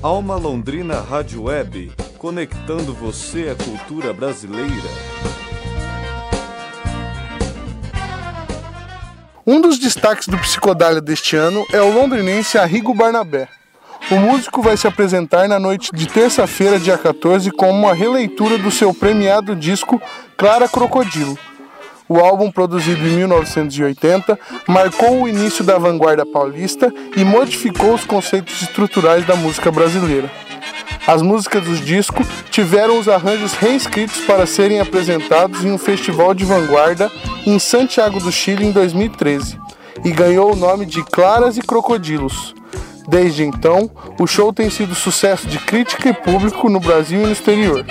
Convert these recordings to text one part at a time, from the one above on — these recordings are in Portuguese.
Alma Londrina Rádio Web, conectando você à cultura brasileira. Um dos destaques do Psicodália deste ano é o londrinense Arrigo Barnabé. O músico vai se apresentar na noite de terça-feira, dia 14, com uma releitura do seu premiado disco Clara Crocodilo. O álbum, produzido em 1980, marcou o início da vanguarda paulista e modificou os conceitos estruturais da música brasileira. As músicas do disco tiveram os arranjos reescritos para serem apresentados em um festival de vanguarda em Santiago do Chile em 2013 e ganhou o nome de Claras e Crocodilos. Desde então, o show tem sido sucesso de crítica e público no Brasil e no exterior.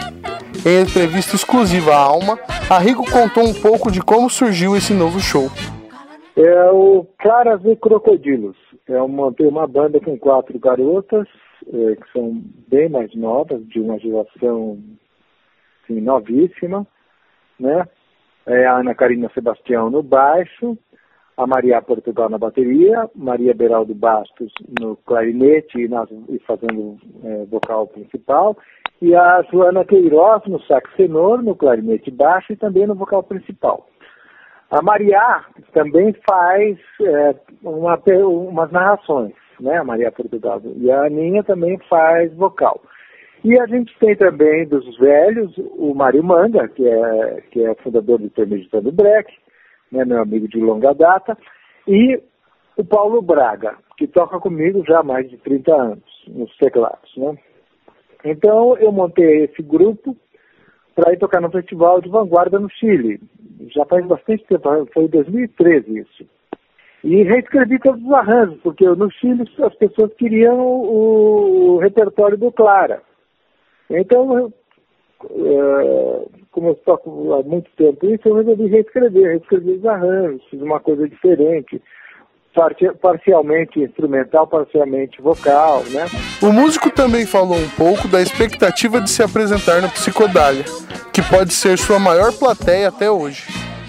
Em entrevista exclusiva à Alma, Arrigo contou um pouco de como surgiu esse novo show. É o Claras e Crocodilos. É uma, tem uma banda com quatro garotas, é, que são bem mais novas, de uma geração assim, novíssima, né? É a Ana Karina Sebastião no baixo, a Maria Portugal na bateria, Maria Beraldo Bastos no clarinete e, nas, e fazendo é, vocal principal, e a Joana Queiroz no sax tenor, no clarinete baixo e também no vocal principal. A Maria também faz é, uma, umas narrações, né, a Maria Portugal, e a Aninha também faz vocal. E a gente tem também dos velhos o Mário Manga, que é, que é fundador do Intermeditando Breck, né, meu amigo de longa data, e o Paulo Braga, que toca comigo já há mais de 30 anos nos teclados. Né? Então eu montei esse grupo para ir tocar no Festival de Vanguarda no Chile. Já faz bastante tempo, foi em 2013 isso. E reescrevi todos os arranjos, porque no Chile as pessoas queriam o, repertório do Clara. Então, é, como eu toco há muito tempo isso, eu resolvi reescrever, reescrever os arranjos, fiz uma coisa diferente parcialmente instrumental, parcialmente vocal, né? O músico também falou um pouco da expectativa de se apresentar no Psicodália, que pode ser sua maior plateia até hoje.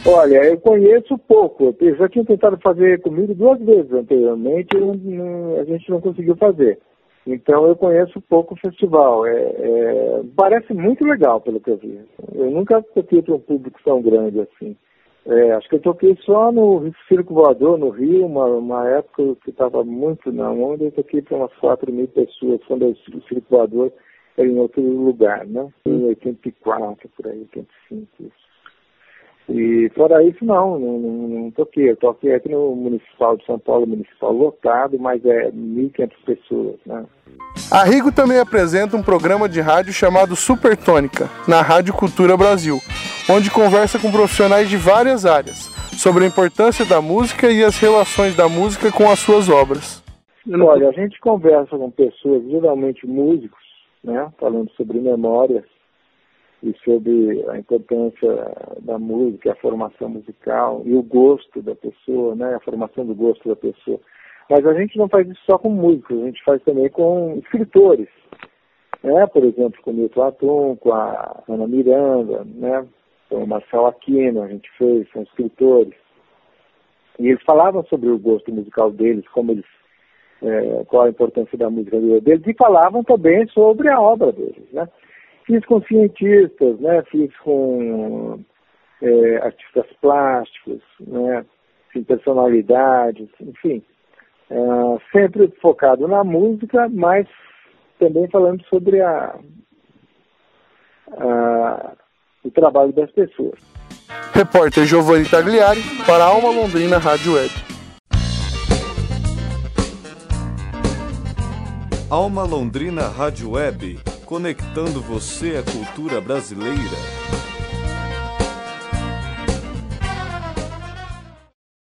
Olha, eu conheço pouco. Eu já tinha tentado fazer comigo duas vezes anteriormente e a gente não conseguiu fazer. Então eu conheço pouco o festival. É, é, parece muito legal pelo que eu vi. Eu nunca toquei para um público tão grande assim. É, acho que eu toquei só no Circo Voador, no Rio, uma, uma época que estava muito na onda, eu toquei para umas 4 mil pessoas, quando o Circo Voador era em outro lugar, né? Em 84, por aí, 85, isso. E fora isso, não, não, não, não toquei. Eu toquei aqui no Municipal de São Paulo, municipal lotado, mas é 1.500 pessoas, né? A Rigo também apresenta um programa de rádio chamado Supertônica, na Rádio Cultura Brasil, onde conversa com profissionais de várias áreas sobre a importância da música e as relações da música com as suas obras. Olha, a gente conversa com pessoas, geralmente músicos, né, falando sobre memórias, e sobre a importância da música, a formação musical e o gosto da pessoa, né, a formação do gosto da pessoa. Mas a gente não faz isso só com músicos, a gente faz também com escritores, né, por exemplo, com o Milton Atum, com a Ana Miranda, né, com o Marcelo Aquino, a gente fez, são escritores. E eles falavam sobre o gosto musical deles, como eles, é, qual a importância da música deles, e falavam também sobre a obra deles, né. Fiz com cientistas, né? Fiz com é, artistas plásticos, né? Assim, personalidades, enfim. É, sempre focado na música, mas também falando sobre a, a, o trabalho das pessoas. Repórter Giovanni Tagliari para a Alma Londrina Rádio Web. Alma Londrina Rádio Web conectando você à cultura brasileira.